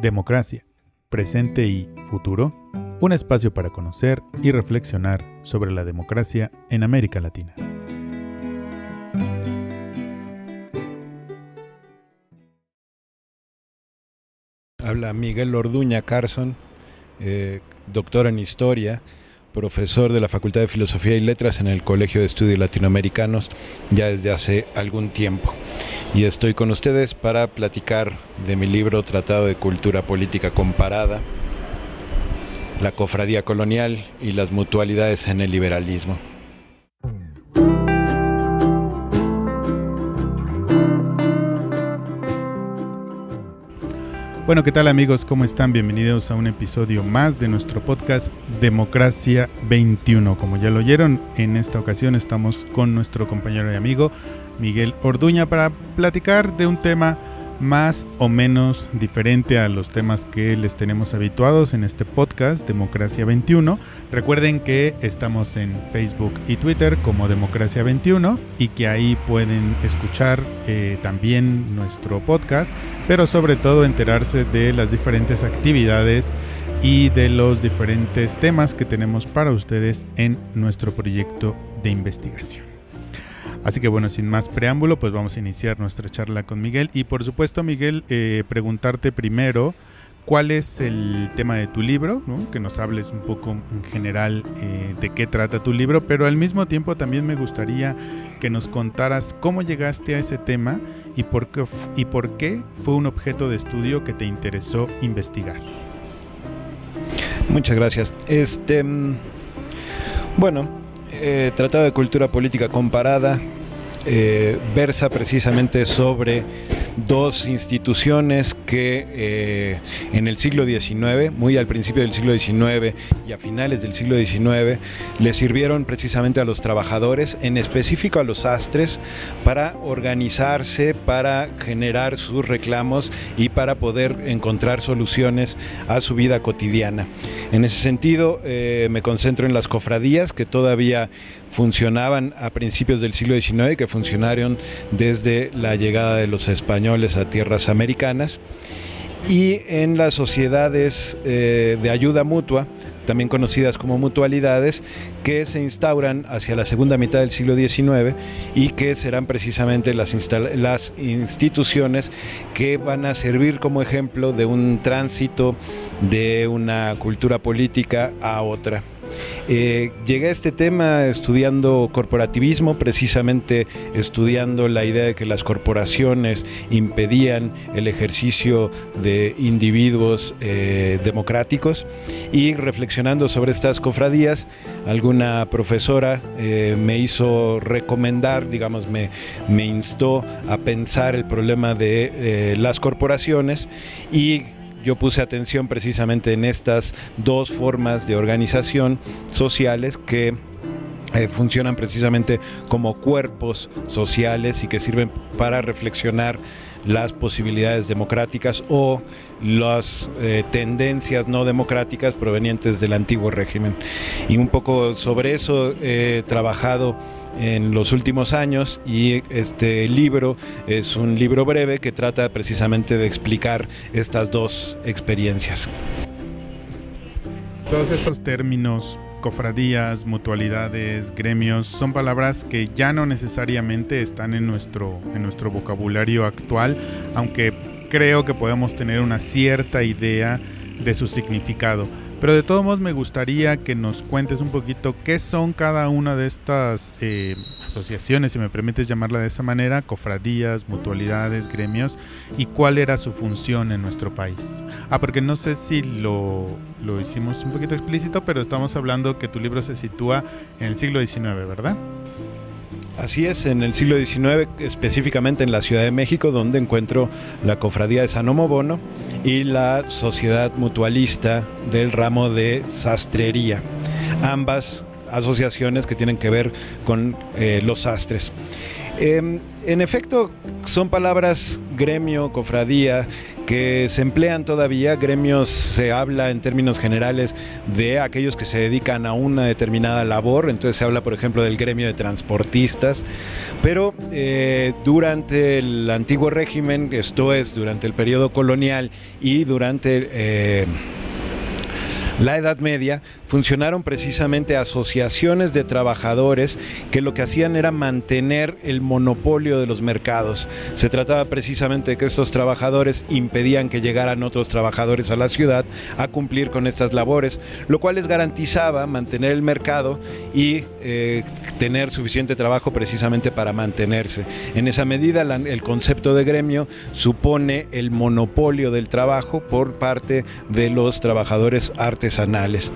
Democracia, presente y futuro, un espacio para conocer y reflexionar sobre la democracia en América Latina. Habla Miguel Orduña Carson, eh, doctor en historia, profesor de la Facultad de Filosofía y Letras en el Colegio de Estudios Latinoamericanos ya desde hace algún tiempo. Y estoy con ustedes para platicar de mi libro Tratado de Cultura Política Comparada, la cofradía colonial y las mutualidades en el liberalismo. Bueno, ¿qué tal amigos? ¿Cómo están? Bienvenidos a un episodio más de nuestro podcast Democracia 21. Como ya lo oyeron, en esta ocasión estamos con nuestro compañero y amigo Miguel Orduña para platicar de un tema más o menos diferente a los temas que les tenemos habituados en este podcast Democracia 21. Recuerden que estamos en Facebook y Twitter como Democracia 21 y que ahí pueden escuchar eh, también nuestro podcast, pero sobre todo enterarse de las diferentes actividades y de los diferentes temas que tenemos para ustedes en nuestro proyecto de investigación. Así que bueno, sin más preámbulo, pues vamos a iniciar nuestra charla con Miguel. Y por supuesto, Miguel, eh, preguntarte primero cuál es el tema de tu libro, que nos hables un poco en general eh, de qué trata tu libro, pero al mismo tiempo también me gustaría que nos contaras cómo llegaste a ese tema y por qué, y por qué fue un objeto de estudio que te interesó investigar. Muchas gracias. Este, mm, bueno, eh, Tratado de Cultura Política Comparada eh, versa precisamente sobre dos instituciones que eh, en el siglo XIX, muy al principio del siglo XIX y a finales del siglo XIX, le sirvieron precisamente a los trabajadores, en específico a los sastres, para organizarse, para generar sus reclamos y para poder encontrar soluciones a su vida cotidiana. En ese sentido, eh, me concentro en las cofradías que todavía funcionaban a principios del siglo XIX, que funcionaron desde la llegada de los españoles a tierras americanas, y en las sociedades eh, de ayuda mutua, también conocidas como mutualidades, que se instauran hacia la segunda mitad del siglo XIX y que serán precisamente las, las instituciones que van a servir como ejemplo de un tránsito de una cultura política a otra. Eh, llegué a este tema estudiando corporativismo, precisamente estudiando la idea de que las corporaciones impedían el ejercicio de individuos eh, democráticos y reflexionando sobre estas cofradías, alguna profesora eh, me hizo recomendar, digamos, me, me instó a pensar el problema de las corporaciones y yo puse atención precisamente en estas dos formas de organización sociales que eh, funcionan precisamente como cuerpos sociales y que sirven para reflexionar las posibilidades democráticas o las eh, tendencias no democráticas provenientes del antiguo régimen. Y un poco sobre eso he trabajado en los últimos años y este libro es un libro breve que trata precisamente de explicar estas dos experiencias. Todos estos términos, cofradías, mutualidades, gremios, son palabras que ya no necesariamente están en nuestro, en nuestro vocabulario actual, aunque creo que podemos tener una cierta idea de su significado. Pero de todos modos me gustaría que nos cuentes un poquito qué son cada una de estas eh, asociaciones, si me permites llamarla de esa manera, cofradías, mutualidades, gremios, y cuál era su función en nuestro país. Ah, porque no sé si lo, lo hicimos un poquito explícito, pero estamos hablando que tu libro se sitúa en el siglo XIX, ¿verdad? Así es, en el siglo XIX, específicamente en la Ciudad de México, donde encuentro la Cofradía de San Bono y la Sociedad Mutualista del ramo de sastrería. Ambas asociaciones que tienen que ver con eh, los sastres. Em, en efecto, son palabras gremio, cofradía, que se emplean todavía. Gremios se habla en términos generales de aquellos que se dedican a una determinada labor. Entonces se habla, por ejemplo, del gremio de transportistas. Pero eh, durante el antiguo régimen, esto es, durante el periodo colonial y durante... Eh, la Edad Media funcionaron precisamente asociaciones de trabajadores que lo que hacían era mantener el monopolio de los mercados. Se trataba precisamente de que estos trabajadores impedían que llegaran otros trabajadores a la ciudad a cumplir con estas labores, lo cual les garantizaba mantener el mercado y eh, tener suficiente trabajo precisamente para mantenerse. En esa medida el concepto de gremio supone el monopolio del trabajo por parte de los trabajadores artesanales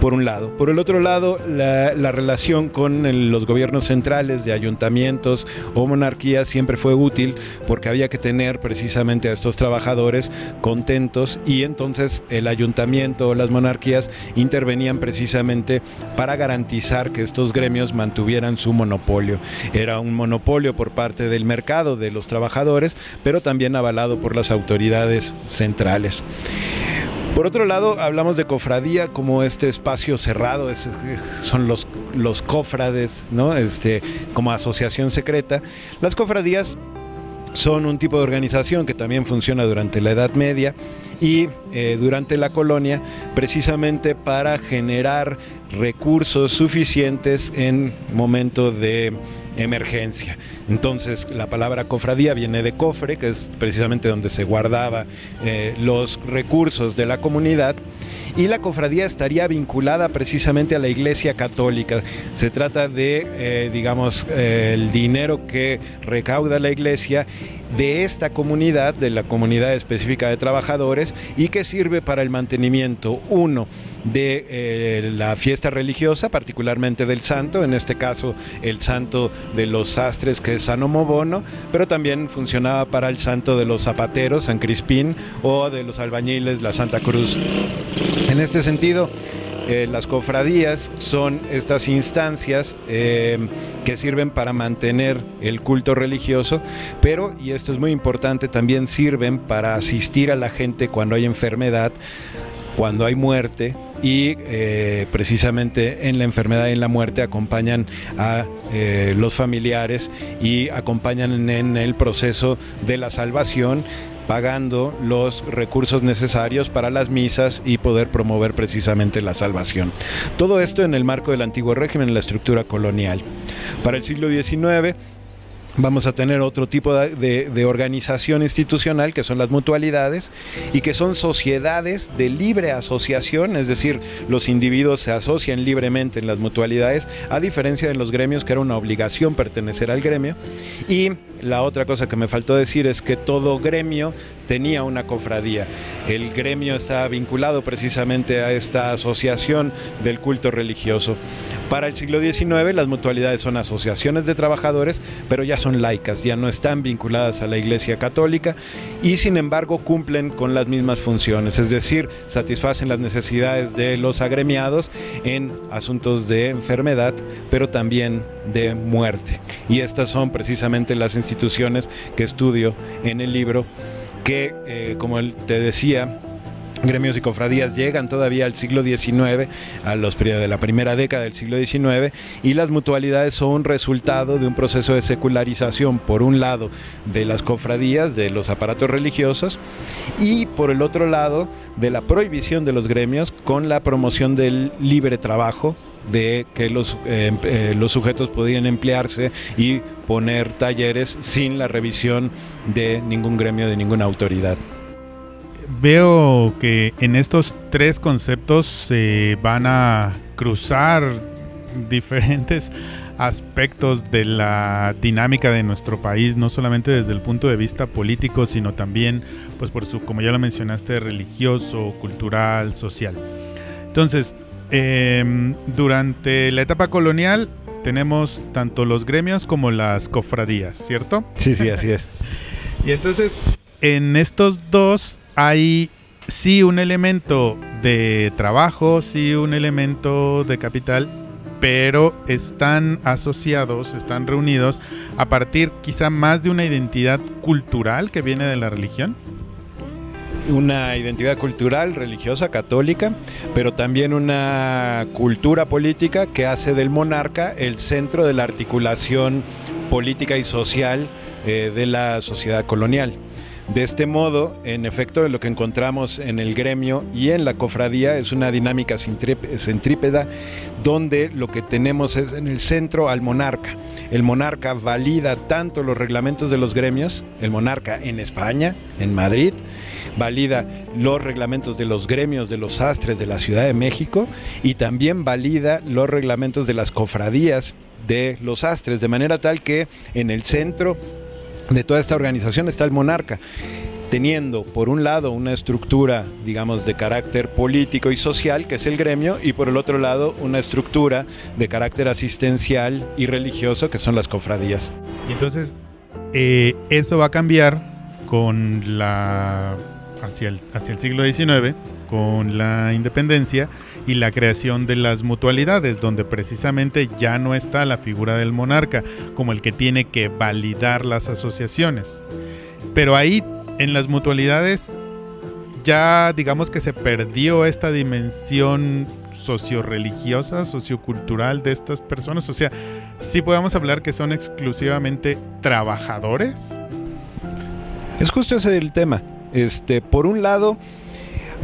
por un lado. Por el otro lado, la, relación con los gobiernos centrales de ayuntamientos o monarquías siempre fue útil porque había que tener precisamente a estos trabajadores contentos y entonces el ayuntamiento o las monarquías intervenían precisamente para garantizar que estos gremios mantuvieran su monopolio. Era un monopolio por parte del mercado de los trabajadores, pero también avalado por las autoridades centrales. Por otro lado, hablamos de cofradía como este espacio cerrado, son los, cofrades, ¿no? Este, como asociación secreta. Las cofradías son un tipo de organización que también funciona durante la Edad Media y eh, durante la colonia precisamente para generar recursos suficientes en momento de emergencia. Entonces la palabra cofradía viene de cofre, que es precisamente donde se guardaba eh, los recursos de la comunidad y la cofradía estaría vinculada precisamente a la Iglesia Católica. Se trata de, eh, digamos, eh, el dinero que recauda la Iglesia de esta comunidad, de la comunidad específica de trabajadores, y que sirve para el mantenimiento, uno, de eh, la fiesta religiosa, particularmente del santo, en este caso el santo de los sastres, que es San Omobono, pero también funcionaba para el santo de los zapateros, San Crispín, o de los albañiles, la Santa Cruz. En este sentido, eh, las cofradías son estas instancias eh, que sirven para mantener el culto religioso, pero, y esto es muy importante, también sirven para asistir a la gente cuando hay enfermedad, cuando hay muerte y eh, precisamente en la enfermedad y en la muerte acompañan a los familiares y acompañan en el proceso de la salvación pagando los recursos necesarios para las misas y poder promover precisamente la salvación. Todo esto en el marco del antiguo régimen, en la estructura colonial. Para el siglo XIX, vamos a tener otro tipo de, organización institucional que son las mutualidades y que son sociedades de libre asociación, es decir, los individuos se asocian libremente en las mutualidades, a diferencia de los gremios que era una obligación pertenecer al gremio. Y la otra cosa que me faltó decir es que todo gremio tenía una cofradía. El gremio está vinculado precisamente a esta asociación del culto religioso. Para el siglo XIX las mutualidades son asociaciones de trabajadores, pero ya son laicas, ya no están vinculadas a la Iglesia Católica y sin embargo cumplen con las mismas funciones, es decir, satisfacen las necesidades de los agremiados en asuntos de enfermedad, pero también de muerte. Y estas son precisamente las instituciones que estudio en el libro que, eh, como te decía, gremios y cofradías llegan todavía al siglo XIX, a los de la primera década del siglo XIX, y las mutualidades son resultado de un proceso de secularización, por un lado, de las cofradías, de los aparatos religiosos, y por el otro lado, de la prohibición de los gremios con la promoción del libre trabajo de que los, eh, eh, los sujetos podían emplearse y poner talleres sin la revisión de ningún gremio, de ninguna autoridad. Veo que en estos tres conceptos se van a cruzar diferentes aspectos de la dinámica de nuestro país, no solamente desde el punto de vista político, sino también, pues por su, como ya lo mencionaste, religioso, cultural, social. Entonces, Em, durante la etapa colonial tenemos tanto los gremios como las cofradías, ¿cierto? Sí, sí, así es. y entonces, en estos dos hay sí un elemento de trabajo, sí un elemento de capital, pero están asociados, están reunidos a partir quizá más de una identidad cultural que viene de la religión. una identidad cultural, religiosa, católica, pero también una cultura política que hace del monarca el centro de la articulación política y social eh, de la sociedad colonial. De este modo, en efecto, lo que encontramos en el gremio y en la cofradía es una dinámica centrípeda donde lo que tenemos es en el centro al monarca. El monarca valida tanto los reglamentos de los gremios, el monarca en España, en Madrid, valida los reglamentos de los gremios de los sastres de la Ciudad de México y también valida los reglamentos de las cofradías de los sastres, de manera tal que en el centro de toda esta organización está el monarca teniendo por un lado una estructura, digamos, de carácter político y social, que es el gremio, y por el otro lado una estructura de carácter asistencial y religioso, que son las cofradías. Entonces, eh, eso va a cambiar con la hacia el, hacia el siglo XIX, con la independencia y la creación de las mutualidades, donde precisamente ya no está la figura del monarca como el que tiene que validar las asociaciones. Pero ahí, en las mutualidades, ya digamos que se perdió esta dimensión socio-religiosa, sociocultural de estas personas. O sea, sí podemos hablar que son exclusivamente trabajadores. Es justo ese el tema. Este, por un lado,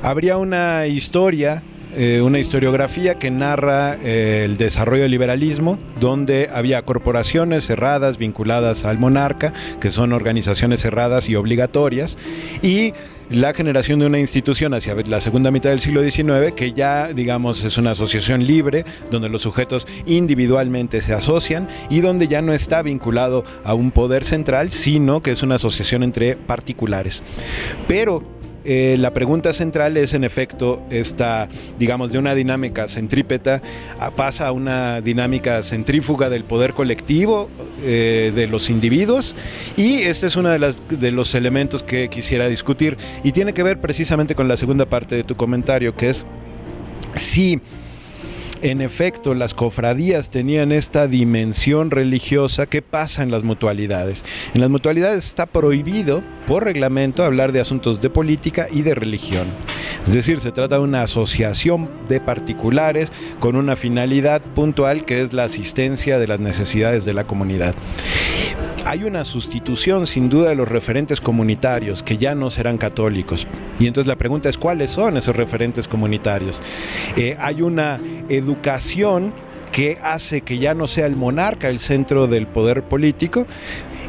habría una historia eh, una historiografía que narra eh, el desarrollo del liberalismo, donde había corporaciones cerradas vinculadas al monarca, que son organizaciones cerradas y obligatorias, y la generación de una institución hacia la segunda mitad del siglo XIX que ya, digamos, es una asociación libre, donde los sujetos individualmente se asocian y donde ya no está vinculado a un poder central, sino que es una asociación entre particulares. Pero eh, la pregunta central es en efecto esta, digamos, de una dinámica centrípeta pasa a una dinámica centrífuga del poder colectivo eh, de los individuos y este es uno de, los elementos que quisiera discutir. Y tiene que ver precisamente con la segunda parte de tu comentario que es si en efecto las cofradías tenían esta dimensión religiosa, ¿qué pasa en las mutualidades? En las mutualidades está prohibido por reglamento hablar de asuntos de política y de religión. Es decir, se trata de una asociación de particulares con una finalidad puntual que es la asistencia de las necesidades de la comunidad hay una sustitución sin duda de los referentes comunitarios que ya no serán católicos. Y entonces la pregunta es cuáles son esos referentes comunitarios. Eh, hay una educación que hace que ya no sea el monarca el centro del poder político,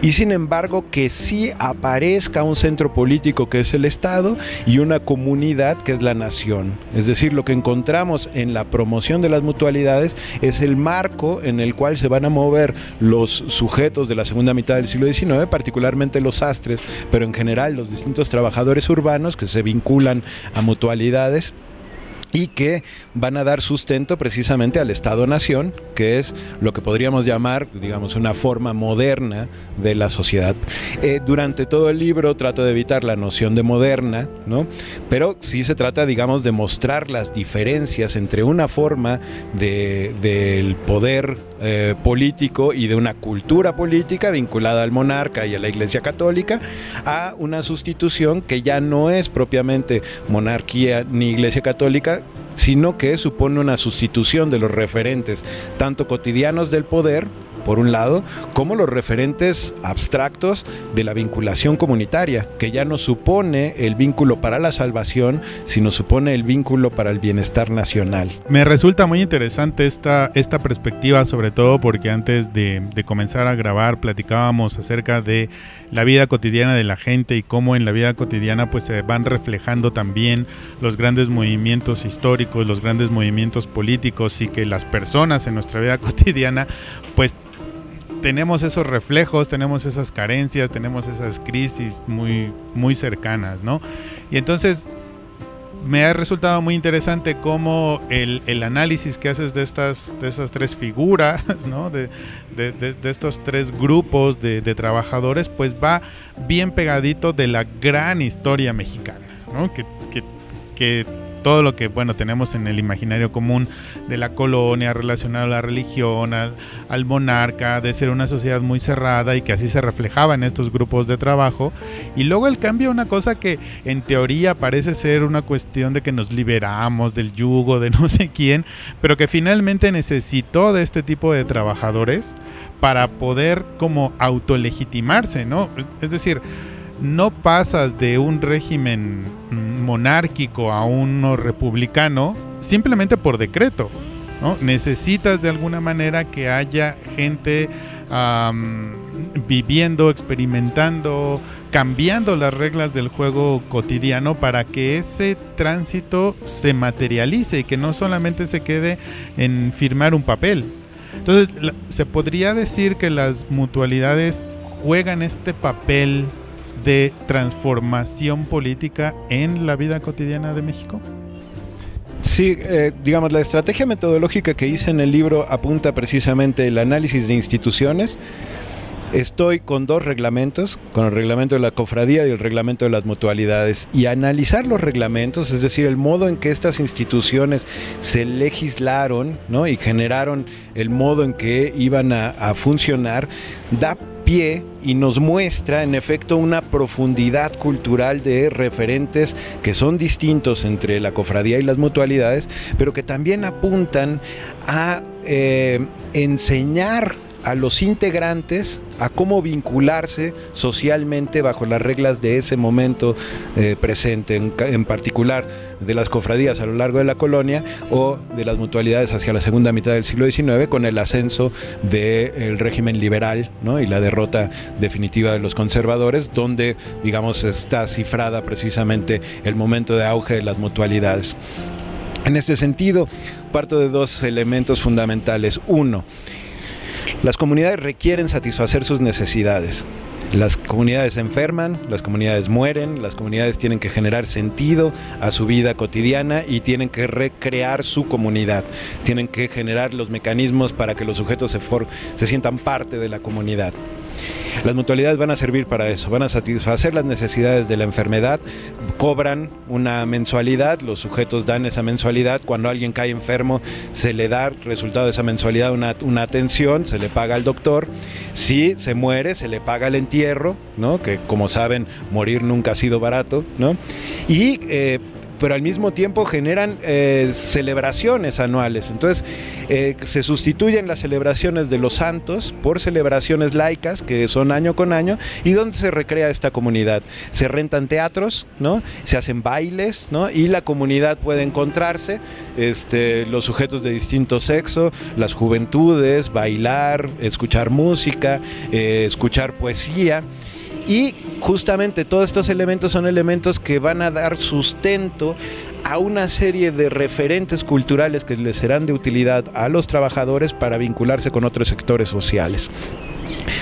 y sin embargo que sí aparezca un centro político que es el Estado y una comunidad que es la nación. Es decir, lo que encontramos en la promoción de las mutualidades es el marco en el cual se van a mover los sujetos de la segunda mitad del siglo XIX, particularmente los sastres, pero en general los distintos trabajadores urbanos que se vinculan a mutualidades y que van a dar sustento precisamente al Estado-Nación, que es lo que podríamos llamar, digamos, una forma moderna de la sociedad. Eh, durante todo el libro trato de evitar la noción de moderna, ¿no? pero sí se trata, digamos, de mostrar las diferencias entre una forma del poder eh, político y de una cultura política vinculada al monarca y a la Iglesia Católica, a una sustitución que ya no es propiamente monarquía ni Iglesia Católica, sino que supone una sustitución de los referentes, tanto cotidianos del poder, por un lado, como los referentes abstractos de la vinculación comunitaria, que ya no supone el vínculo para la salvación, sino supone el vínculo para el bienestar nacional. Me resulta muy interesante esta, esta perspectiva, sobre todo porque antes de, de comenzar a grabar platicábamos acerca de la vida cotidiana de la gente y cómo en la vida cotidiana pues se van reflejando también los grandes movimientos históricos, los grandes movimientos políticos y que las personas en nuestra vida cotidiana pues tenemos esos reflejos, tenemos esas carencias, tenemos esas crisis muy, muy cercanas, ¿no? Y entonces me ha resultado muy interesante cómo el, análisis que haces de estas, de estas tres figuras, ¿no? de, estos tres grupos de, trabajadores, pues va bien pegadito de la gran historia mexicana, ¿no? que, que todo lo que, bueno, tenemos en el imaginario común de la colonia relacionado a la religión, al, monarca, de ser una sociedad muy cerrada y que así se reflejaba en estos grupos de trabajo. Y luego el cambio una cosa que en teoría parece ser una cuestión de que nos liberamos del yugo de no sé quién, pero que finalmente necesitó de este tipo de trabajadores para poder como autolegitimarse, ¿no? Es decir, no pasas de un régimen monárquico a uno republicano simplemente por decreto. ¿no? Necesitas de alguna manera que haya gente viviendo, experimentando, cambiando las reglas del juego cotidiano para que ese tránsito se materialice y que no solamente se quede en firmar un papel. Entonces, se podría decir que las mutualidades juegan este papel de transformación política en la vida cotidiana de México? Sí, eh, digamos, la estrategia metodológica que hice en el libro apunta precisamente el análisis de instituciones. Estoy con dos reglamentos, con el reglamento de la cofradía y el reglamento de las mutualidades. Y analizar los reglamentos, es decir, el modo en que estas instituciones se legislaron ¿no? y generaron el modo en que iban a, a funcionar, da y nos muestra en efecto una profundidad cultural de referentes que son distintos entre la cofradía y las mutualidades, pero que también apuntan a eh, enseñar a los integrantes a cómo vincularse socialmente bajo las reglas de ese momento eh, presente, en, particular de las cofradías a lo largo de la colonia o de las mutualidades hacia la segunda mitad del siglo XIX con el ascenso del régimen liberal y la derrota definitiva de los conservadores, donde digamos está cifrada precisamente el momento de auge de las mutualidades. En este sentido, parto de dos elementos fundamentales. Uno, las comunidades requieren satisfacer sus necesidades. Las comunidades se enferman, las comunidades mueren, las comunidades tienen que generar sentido a su vida cotidiana y tienen que recrear su comunidad. Tienen que generar los mecanismos para que los sujetos se, se sientan parte de la comunidad. Las mutualidades van a servir para eso, van a satisfacer las necesidades de la enfermedad, cobran una mensualidad, los sujetos dan esa mensualidad, cuando alguien cae enfermo se le da resultado de esa mensualidad una, una atención, se le paga al doctor, si se muere se le paga el entierro, ¿no? que como saben morir nunca ha sido barato, ¿no? y eh, pero al mismo tiempo generan eh, celebraciones anuales. Entonces, eh, se sustituyen las celebraciones de los santos por celebraciones laicas, que son año con año, y donde se recrea esta comunidad. Se rentan teatros, ¿no? Se hacen bailes, ¿no? Y la comunidad puede encontrarse, este, los sujetos de distinto sexo, las juventudes, bailar, escuchar música, eh, escuchar poesía. Y justamente todos estos elementos son elementos que van a dar sustento a una serie de referentes culturales que les serán de utilidad a los trabajadores para vincularse con otros sectores sociales.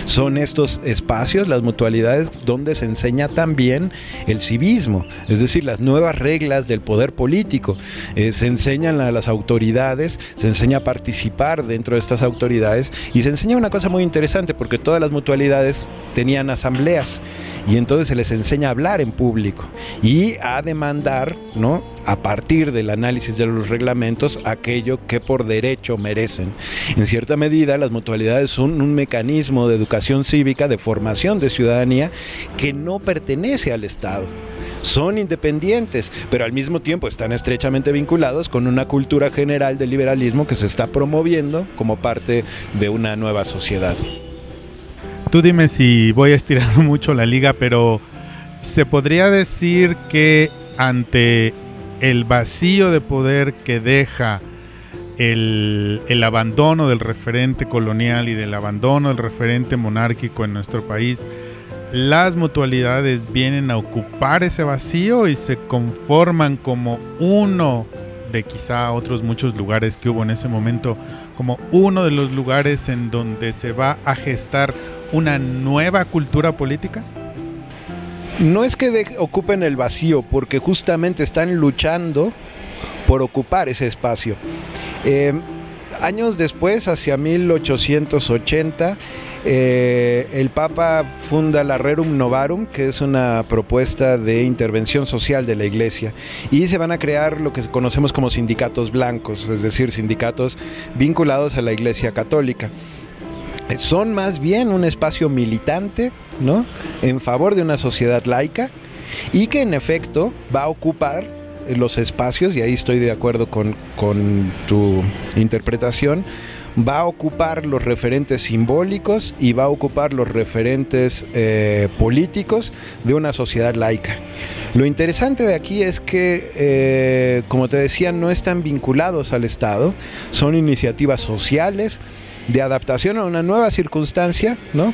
Son estos espacios, las mutualidades, donde se enseña también el civismo, es decir, las nuevas reglas del poder político. Eh, se enseñan a las autoridades, se enseña a participar dentro de estas autoridades y se enseña una cosa muy interesante porque todas las mutualidades tenían asambleas y entonces se les enseña a hablar en público y a demandar, ¿no? A partir del análisis de los reglamentos aquello que por derecho merecen. En cierta medida, las mutualidades son un mecanismo de educación cívica, de formación de ciudadanía que no pertenece al Estado son independientes, pero al mismo tiempo están estrechamente vinculados con una cultura general del liberalismo que se está promoviendo como parte de una nueva sociedad. Tú dime si voy a estirar mucho la liga, pero se podría decir que ante el vacío de poder que deja el, abandono del referente colonial y del abandono del referente monárquico en nuestro país, las mutualidades vienen a ocupar ese vacío y se conforman como uno de quizá otros muchos lugares que hubo en ese momento, como uno de los lugares en donde se va a gestar una nueva cultura política? No es que ocupen el vacío, porque justamente están luchando por ocupar ese espacio. Eh, años después, hacia 1880, eh, el Papa funda la Rerum Novarum, que es una propuesta de intervención social de la Iglesia, y se van a crear lo que conocemos como sindicatos blancos, es decir, sindicatos vinculados a la Iglesia Católica son más bien un espacio militante, ¿no? En favor de una sociedad laica y que en efecto va a ocupar los espacios, y ahí estoy de acuerdo con, tu interpretación, va a ocupar los referentes simbólicos y va a ocupar los referentes eh, políticos de una sociedad laica. Lo interesante de aquí es que, eh, como te decía, no están vinculados al Estado, son iniciativas sociales de adaptación a una nueva circunstancia, ¿no?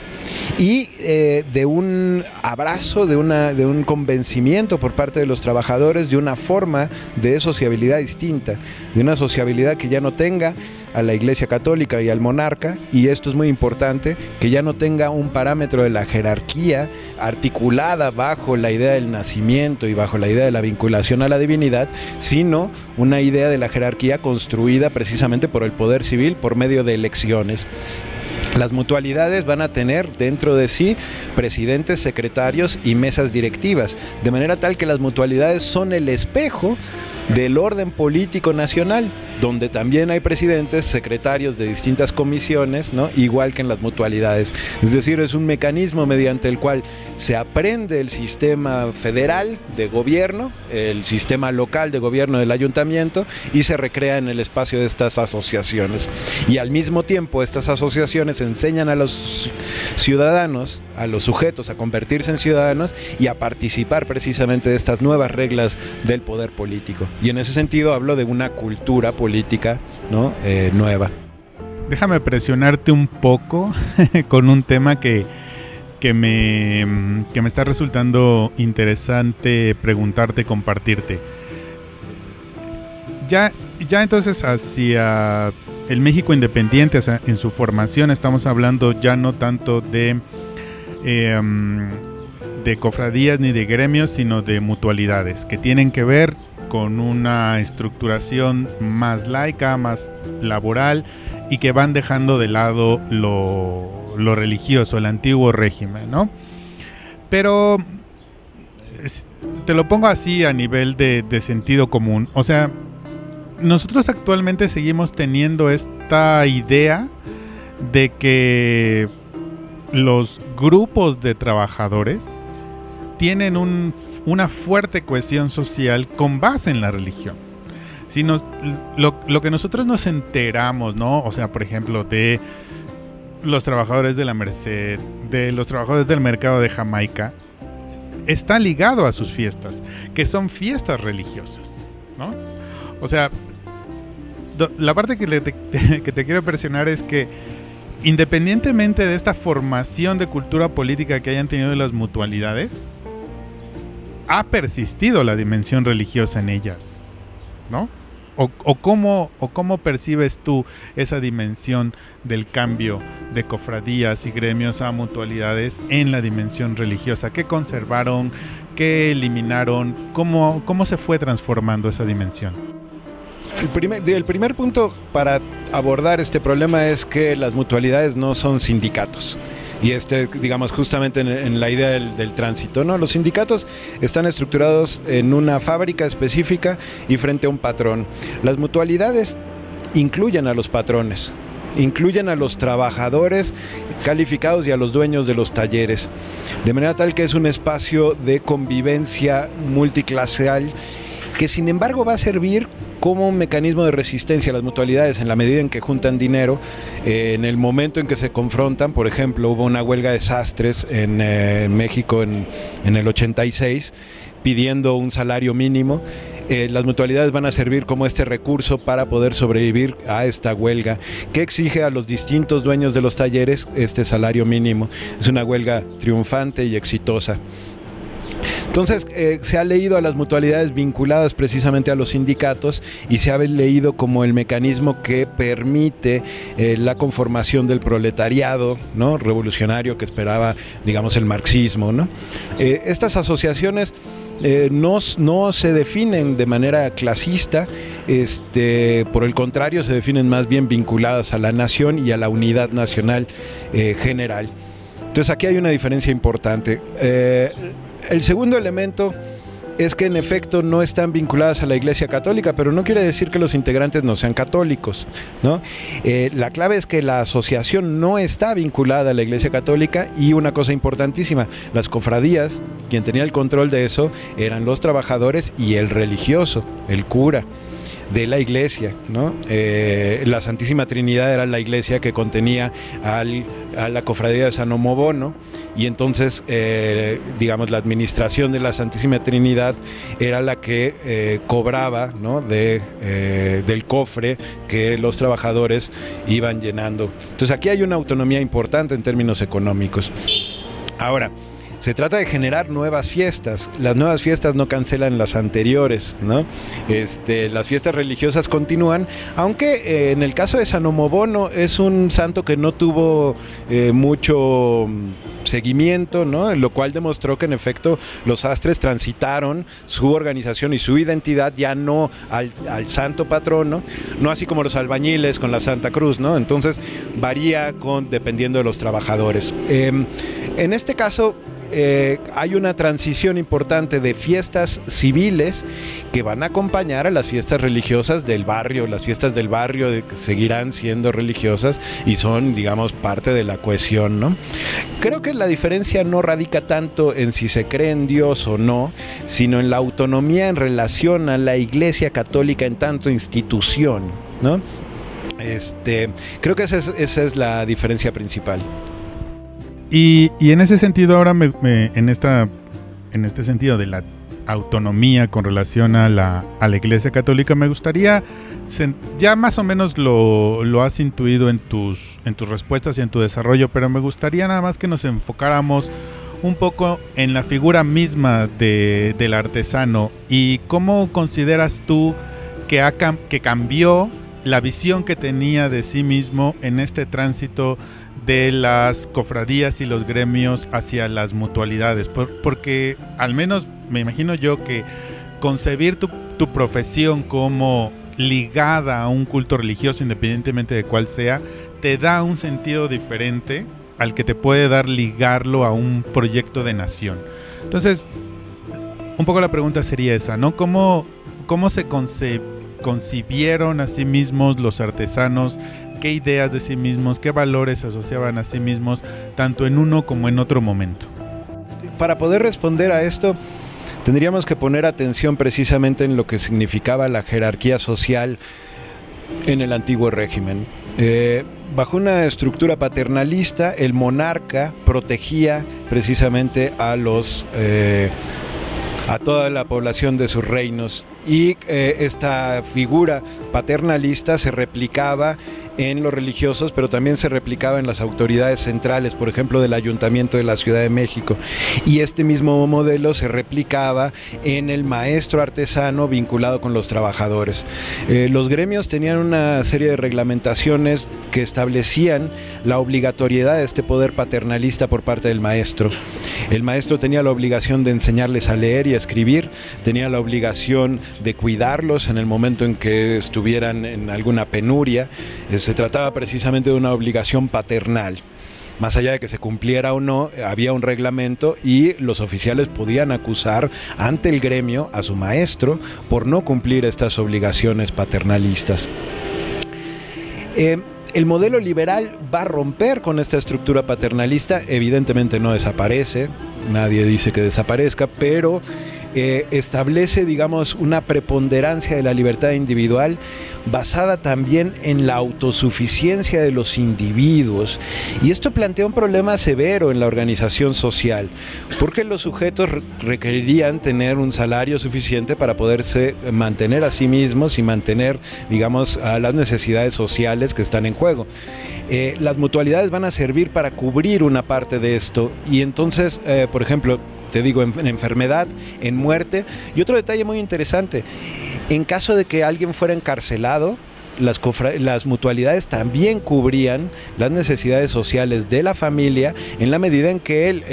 Y eh, de un abrazo, de, una, de un convencimiento por parte de los trabajadores de una forma de sociabilidad distinta, de una sociabilidad que ya no tenga a la Iglesia Católica y al monarca, y esto es muy importante, que ya no tenga un parámetro de la jerarquía articulada bajo la idea del nacimiento y bajo la idea de la vinculación a la divinidad, sino una idea de la jerarquía construida precisamente por el poder civil por medio de elecciones. Las mutualidades van a tener dentro de sí presidentes, secretarios y mesas directivas, de manera tal que las mutualidades son el espejo del orden político nacional, donde también hay presidentes, secretarios de distintas comisiones, ¿no? igual que en las mutualidades. Es decir, es un mecanismo mediante el cual se aprende el sistema federal de gobierno, el sistema local de gobierno del ayuntamiento y se recrea en el espacio de estas asociaciones. Y al mismo tiempo estas asociaciones enseñan a los ciudadanos, a los sujetos a convertirse en ciudadanos y a participar precisamente de estas nuevas reglas del poder político. Y en ese sentido hablo de una cultura política ¿no? Eh, nueva. Déjame presionarte un poco con un tema que, que, me, que me está resultando interesante preguntarte, compartirte. Ya, ya entonces hacia el México independiente, en su formación, estamos hablando ya no tanto de, em, de cofradías ni de gremios, sino de mutualidades, que tienen que ver con una estructuración más laica, más laboral y que van dejando de lado lo, religioso, el antiguo régimen, ¿no? Pero te lo pongo así a nivel de, de sentido común. O sea, nosotros actualmente seguimos teniendo esta idea de que los grupos de trabajadores tienen una fuerte cohesión social con base en la religión. Si nos, lo, que nosotros nos enteramos, ¿no? O sea, por ejemplo, de los trabajadores de la Merced, de los trabajadores del mercado de Jamaica, está ligado a sus fiestas, que son fiestas religiosas, ¿no? O sea, la parte que, que te quiero presionar es que independientemente de esta formación de cultura política que hayan tenido las mutualidades, ha persistido la dimensión religiosa en ellas, ¿no? O, cómo, ¿O cómo percibes tú esa dimensión del cambio de cofradías y gremios a mutualidades en la dimensión religiosa? ¿Qué conservaron? ¿Qué eliminaron? ¿Cómo, cómo se fue transformando esa dimensión? El primer, punto para abordar este problema es que las mutualidades no son sindicatos y este, digamos, justamente en, la idea del, tránsito. ¿no? Los sindicatos están estructurados en una fábrica específica y frente a un patrón. Las mutualidades incluyen a los patrones, incluyen a los trabajadores calificados y a los dueños de los talleres, de manera tal que es un espacio de convivencia multiclaseal que sin embargo va a servir como un mecanismo de resistencia a las mutualidades en la medida en que juntan dinero. Eh, en el momento en que se confrontan, por ejemplo, hubo una huelga de sastres en eh, México en, el 86 pidiendo un salario mínimo. Eh, las mutualidades van a servir como este recurso para poder sobrevivir a esta huelga que exige a los distintos dueños de los talleres este salario mínimo. Es una huelga triunfante y exitosa. Entonces, eh, se ha leído a las mutualidades vinculadas precisamente a los sindicatos y se ha leído como el mecanismo que permite eh, la conformación del proletariado ¿no? revolucionario que esperaba, digamos, el marxismo. ¿no? Eh, estas asociaciones no, no, se definen de manera clasista, este, por el contrario, se definen más bien vinculadas a la nación y a la unidad nacional general. Entonces aquí hay una diferencia importante. El segundo elemento es que en efecto no están vinculadas a la Iglesia Católica, pero no quiere decir que los integrantes no sean católicos. ¿no? Eh, la clave es que la asociación no está vinculada a la Iglesia Católica y una cosa importantísima, las cofradías, quien tenía el control de eso eran los trabajadores y el religioso, el cura de la iglesia. ¿no? Eh, la Santísima Trinidad era la iglesia que contenía al, a la cofradía de San Omobono y entonces, eh, digamos, la administración de la Santísima Trinidad era la que eh, cobraba ¿no? de, del cofre que los trabajadores iban llenando. Entonces aquí hay una autonomía importante en términos económicos. Ahora, se trata de generar nuevas fiestas. Las nuevas fiestas no cancelan las anteriores, ¿no? Este, las fiestas religiosas continúan, aunque eh, en el caso de San Omobono es un santo que no tuvo eh, mucho mm, seguimiento, ¿no? Lo cual demostró que en efecto los astres transitaron su organización y su identidad ya no al, santo patrono, no así como los albañiles con la Santa Cruz, ¿no? Entonces varía con dependiendo de los trabajadores. Em, en este caso, eh, hay una transición importante de fiestas civiles que van a acompañar a las fiestas religiosas del barrio. Las fiestas del barrio seguirán siendo religiosas y son, digamos, parte de la cohesión, ¿no? Creo que la diferencia no radica tanto en si se cree en Dios o no, sino en la autonomía en relación a la Iglesia Católica en tanto institución, ¿no? Este, creo que esa es la diferencia principal. Y, en ese sentido, ahora me, en, esta, en este sentido de la autonomía con relación a la, a la Iglesia Católica, me gustaría, ya más o menos lo, lo, has intuido en tus, en tus respuestas y en tu desarrollo, pero me gustaría nada más que nos enfocáramos un poco en la figura misma de, del artesano y cómo consideras tú que, ha, que cambió la visión que tenía de sí mismo en este tránsito de las cofradías y los gremios hacia las mutualidades, porque al menos me imagino yo que concebir tu, profesión como ligada a un culto religioso, independientemente de cuál sea, te da un sentido diferente al que te puede dar ligarlo a un proyecto de nación. Entonces, un poco la pregunta sería esa, ¿no? ¿Cómo, cómo se concibieron a sí mismos los artesanos qué ideas de sí mismos, qué valores asociaban a sí mismos, tanto en uno como en otro momento. Para poder responder a esto, tendríamos que poner atención precisamente en lo que significaba la jerarquía social en el antiguo régimen. Eh, bajo una estructura paternalista, el monarca protegía precisamente a los eh, a toda la población de sus reinos y eh, esta figura paternalista se replicaba en los religiosos, pero también se replicaba en las autoridades centrales, por ejemplo, del Ayuntamiento de la Ciudad de México. Y este mismo modelo se replicaba en el maestro artesano vinculado con los trabajadores. Eh, los gremios tenían una serie de reglamentaciones que establecían la obligatoriedad de este poder paternalista por parte del maestro. El maestro tenía la obligación de enseñarles a leer y a escribir, tenía la obligación de cuidarlos en el momento en que estuvieran en alguna penuria. Se trataba precisamente de una obligación paternal. Más allá de que se cumpliera o no, había un reglamento y los oficiales podían acusar ante el gremio a su maestro por no cumplir estas obligaciones paternalistas. Eh, el modelo liberal va a romper con esta estructura paternalista, evidentemente no desaparece, nadie dice que desaparezca, pero eh, establece, digamos, una preponderancia de la libertad individual basada también en la autosuficiencia de los individuos. Y esto plantea un problema severo en la organización social, porque los sujetos requerirían tener un salario suficiente para poderse mantener a sí mismos y mantener, digamos, a las necesidades sociales que están en juego. Eh, las mutualidades van a servir para cubrir una parte de esto. Y entonces, eh, por ejemplo, te digo, en, enfermedad, en muerte. Y otro detalle muy interesante, en caso de que alguien fuera encarcelado, las, las mutualidades también cubrían las necesidades sociales de la familia en la medida en que el,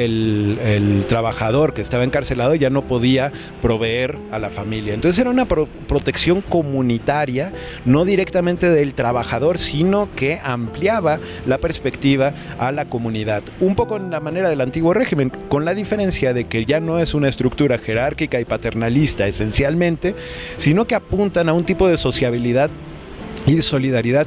el, trabajador que estaba encarcelado ya no podía proveer a la familia. Entonces era una protección comunitaria, no directamente del trabajador, sino que ampliaba la perspectiva a la comunidad. Un poco en la manera del antiguo régimen, con la diferencia de que ya no es una estructura jerárquica y paternalista esencialmente, sino que apuntan a un tipo de sociabilidad y solidaridad,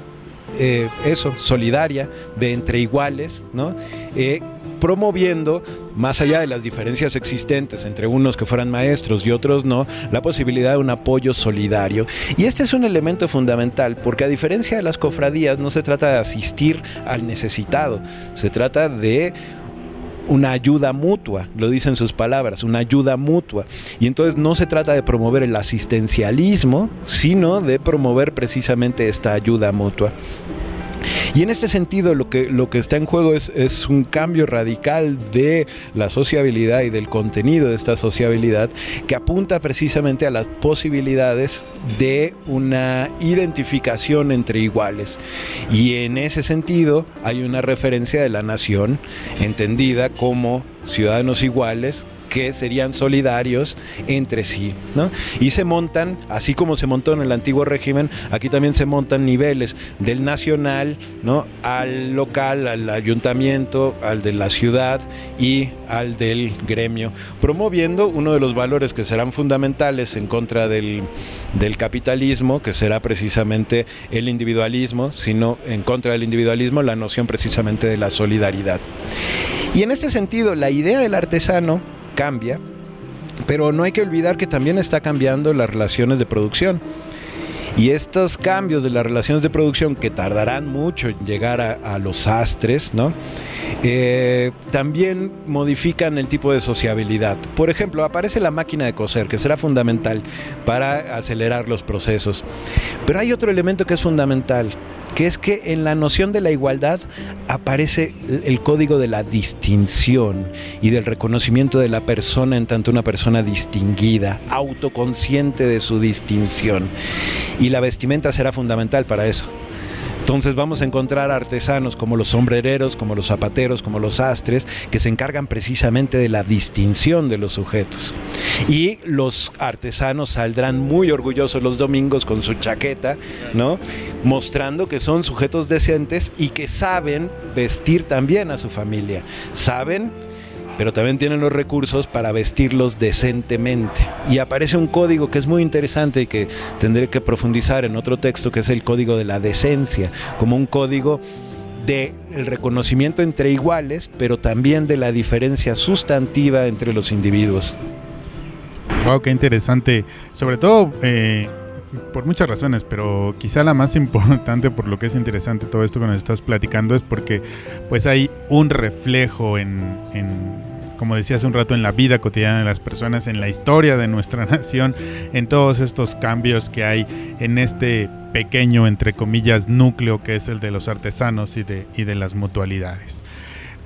eh, eso, solidaria, de entre iguales, ¿no? Eh, promoviendo, más allá de las diferencias existentes entre unos que fueran maestros y otros no, la posibilidad de un apoyo solidario. Y este es un elemento fundamental, porque a diferencia de las cofradías, no se trata de asistir al necesitado, se trata de una ayuda mutua, lo dicen sus palabras, una ayuda mutua. Y entonces no se trata de promover el asistencialismo, sino de promover precisamente esta ayuda mutua. Y en este sentido lo que, lo que está en juego es, es, un cambio radical de la sociabilidad y del contenido de esta sociabilidad que apunta precisamente a las posibilidades de una identificación entre iguales. Y en ese sentido hay una referencia de la nación entendida como ciudadanos iguales que serían solidarios entre sí. ¿no? Y se montan, así como se montó en el antiguo régimen, aquí también se montan niveles del nacional ¿no? al local, al ayuntamiento, al de la ciudad y al del gremio, promoviendo uno de los valores que serán fundamentales en contra del, del capitalismo, que será precisamente el individualismo, sino en contra del individualismo la noción precisamente de la solidaridad. Y en este sentido, la idea del artesano cambia, pero no hay que olvidar que también está cambiando las relaciones de producción. Y estos cambios de las relaciones de producción que tardarán mucho en llegar a, los sastres, ¿no? Eh, también modifican el tipo de sociabilidad. Por ejemplo, aparece la máquina de coser, que será fundamental para acelerar los procesos. Pero hay otro elemento que es fundamental, que es que en la noción de la igualdad aparece el código de la distinción y del reconocimiento de la persona en tanto una persona distinguida, autoconsciente de su distinción. Y la vestimenta será fundamental para eso. Entonces vamos a encontrar artesanos como los sombrereros, como los zapateros, como los astres, que se encargan precisamente de la distinción de los sujetos. Y los artesanos saldrán muy orgullosos los domingos con su chaqueta, ¿no? Mostrando que son sujetos decentes y que saben vestir también a su familia. Saben pero también tienen los recursos para vestirlos decentemente. Y aparece un código que es muy interesante y que tendré que profundizar en otro texto, que es el código de la decencia, como un código de el reconocimiento entre iguales, pero también de la diferencia sustantiva entre los individuos. Wow, qué interesante. Sobre todo eh, por muchas razones, pero quizá la más importante por lo que es interesante todo esto que nos estás platicando es porque pues hay un reflejo en, como decía hace un rato, en la vida cotidiana de las personas, en la historia de nuestra nación, en todos estos cambios que hay en este pequeño, entre comillas, núcleo que es el de los artesanos y de, y de las mutualidades.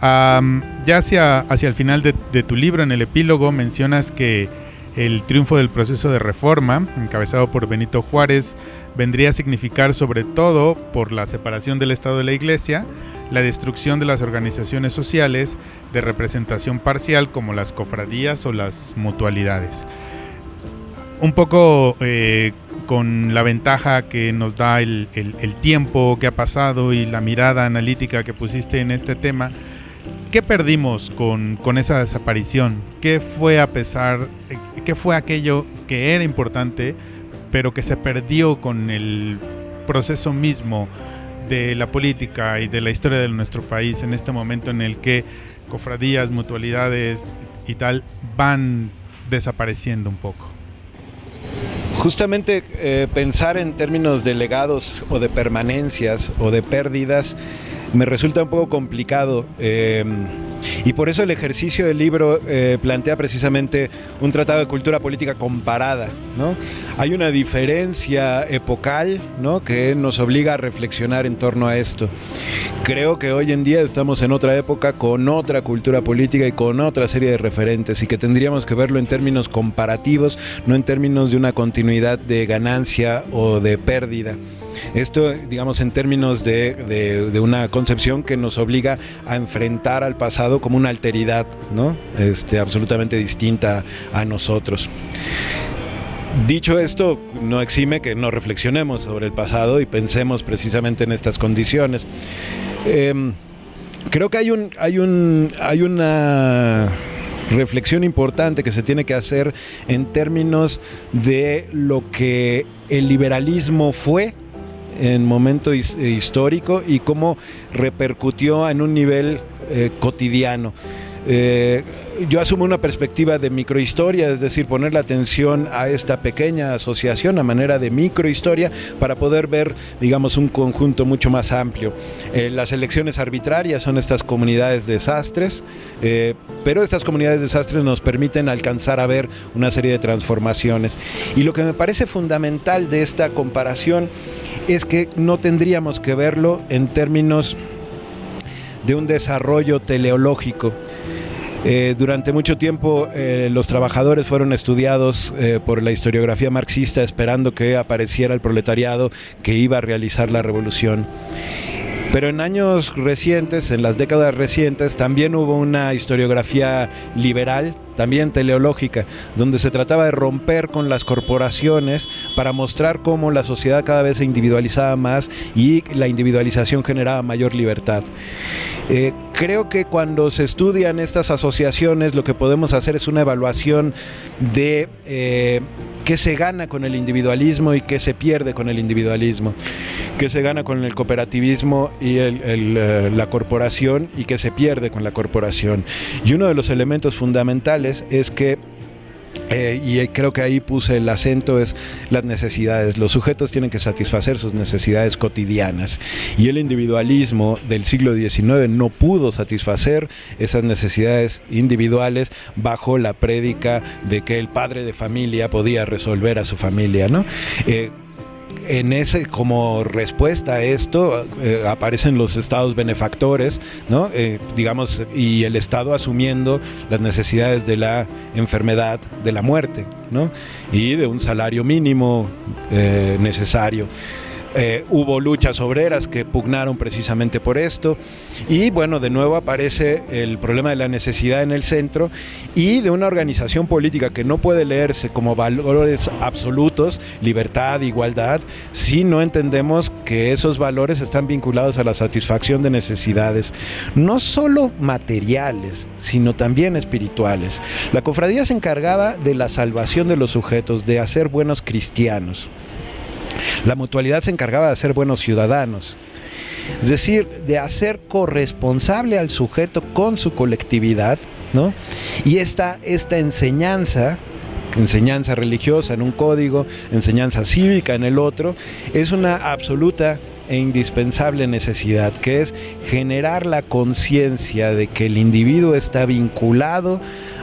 ya hacia, hacia el final de tu libro, en el epílogo, mencionas que el triunfo del proceso de reforma, encabezado por Benito Juárez, vendría a significar sobre todo por la separación del Estado de la Iglesia, la destrucción de las organizaciones sociales de representación parcial como las cofradías o las mutualidades. Un poco eh, con la ventaja que nos da el tiempo que ha pasado y la mirada analítica que pusiste en este tema, ¿Qué perdimos con, esa desaparición? ¿Qué fue a pesar, qué fue aquello que era importante, pero que se perdió con el proceso mismo de la política y de la historia de nuestro país en este momento en el que cofradías, mutualidades y tal van desapareciendo un poco? Justamente eh, pensar en términos de legados o de permanencias o de pérdidas me resulta un poco complicado. Eh, y por eso el ejercicio del libro eh, plantea precisamente un tratado de cultura política comparada. ¿no? Hay una diferencia epocal ¿no? que nos obliga a reflexionar en torno a esto. Creo que hoy en día estamos en otra época con otra cultura política y con otra serie de referentes y que tendríamos que verlo en términos comparativos, no en términos de una continuidad de ganancia o de pérdida. Esto, digamos, en términos de, una concepción que nos obliga a enfrentar al pasado como una alteridad, ¿no? Este, absolutamente distinta a nosotros. Dicho esto, no exime que no reflexionemos sobre el pasado y pensemos precisamente en estas condiciones. Em, creo que hay un, hay un, hay una reflexión importante que se tiene que hacer en términos de lo que el liberalismo fue en momento histórico y cómo repercutió en un nivel eh, cotidiano. Eh, yo asumo una perspectiva de microhistoria, es decir, poner la atención a esta pequeña asociación a manera de microhistoria para poder ver, digamos, un conjunto mucho más amplio. Eh, las elecciones arbitrarias son estas comunidades desastres, eh, pero estas comunidades desastres nos permiten alcanzar a ver una serie de transformaciones. Y lo que me parece fundamental de esta comparación es que no tendríamos que verlo en términos de un desarrollo teleológico eh, durante mucho tiempo eh, los trabajadores fueron estudiados eh, por la historiografía marxista esperando que apareciera el proletariado que iba a realizar la revolución. Pero en años recientes, en las décadas recientes, también hubo una historiografía liberal, también teleológica, donde se trataba de romper con las corporaciones para mostrar cómo la sociedad cada vez se individualizaba más y la individualización generaba mayor libertad. Eh, creo que cuando se estudian estas asociaciones lo que podemos hacer es una evaluación de eh, qué se gana con el individualismo y qué se pierde con el individualismo, qué se gana con el cooperativismo y eh, la corporación y qué se pierde con la corporación. Y uno de los elementos fundamentales es que eh, y creo que ahí puse el acento es las necesidades. Los sujetos tienen que satisfacer sus necesidades cotidianas y el individualismo del siglo XIX no pudo satisfacer esas necesidades individuales bajo la prédica de que el padre de familia podía resolver a su familia, ¿no? Eh, en ese, como respuesta a esto, eh, aparecen los estados benefactores, ¿no? Eh, digamos, y el Estado asumiendo las necesidades de la enfermedad, de la muerte, ¿no? Y de un salario mínimo eh, necesario. Eh, hubo luchas obreras que pugnaron precisamente por esto. Y bueno, de nuevo aparece el problema de la necesidad en el centro y de una organización política que no puede leerse como valores absolutos, libertad, igualdad, si no entendemos que esos valores están vinculados a la satisfacción de necesidades, no solo materiales, sino también espirituales. La cofradía se encargaba de la salvación de los sujetos, de hacer buenos cristianos. La mutualidad se encargaba de ser buenos ciudadanos, es decir, de hacer corresponsable al sujeto con su colectividad, ¿no? Y esta, esta enseñanza enseñanza religiosa en un código, enseñanza cívica en el otro, es una absoluta e indispensable necesidad, que es generar la conciencia de que el individuo está vinculado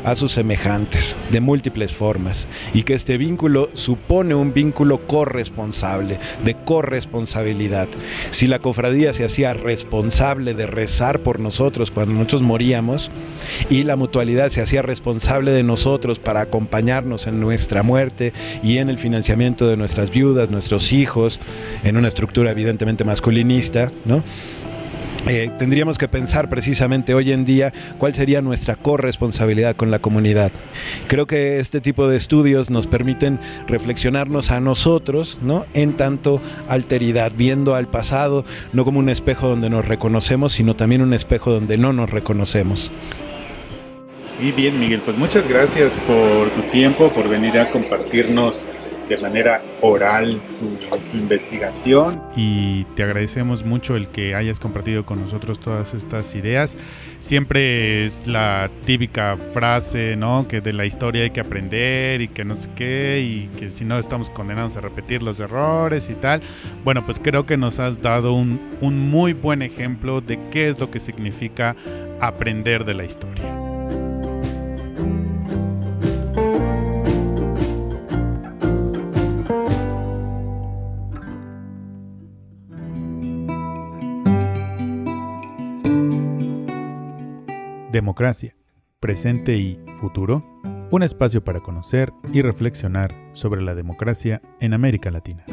a sus semejantes de múltiples formas y que este vínculo supone un vínculo corresponsable, de corresponsabilidad. Si la cofradía se hacía responsable de rezar por nosotros cuando nosotros moríamos y la mutualidad se hacía responsable de nosotros para acompañarnos en nuestra muerte y en el financiamiento de nuestras viudas, nuestros hijos, en una estructura evidentemente masculinista, ¿no? Eh, tendríamos que pensar precisamente hoy en día cuál sería nuestra corresponsabilidad con la comunidad. Creo que este tipo de estudios nos permiten reflexionarnos a nosotros, ¿no? En tanto alteridad, viendo al pasado no como un espejo donde nos reconocemos, sino también un espejo donde no nos reconocemos. Muy bien, Miguel, pues muchas gracias por tu tiempo, por venir a compartirnos de manera oral tu, investigación y te agradecemos mucho el que hayas compartido con nosotros todas estas ideas. Siempre es la típica frase, ¿no? Que de la historia hay que aprender y que no sé qué y que si no estamos condenados a repetir los errores y tal. Bueno, pues creo que nos has dado un, un muy buen ejemplo de qué es lo que significa aprender de la historia. Democracia, presente y futuro, un espacio para conocer y reflexionar sobre la democracia en América Latina.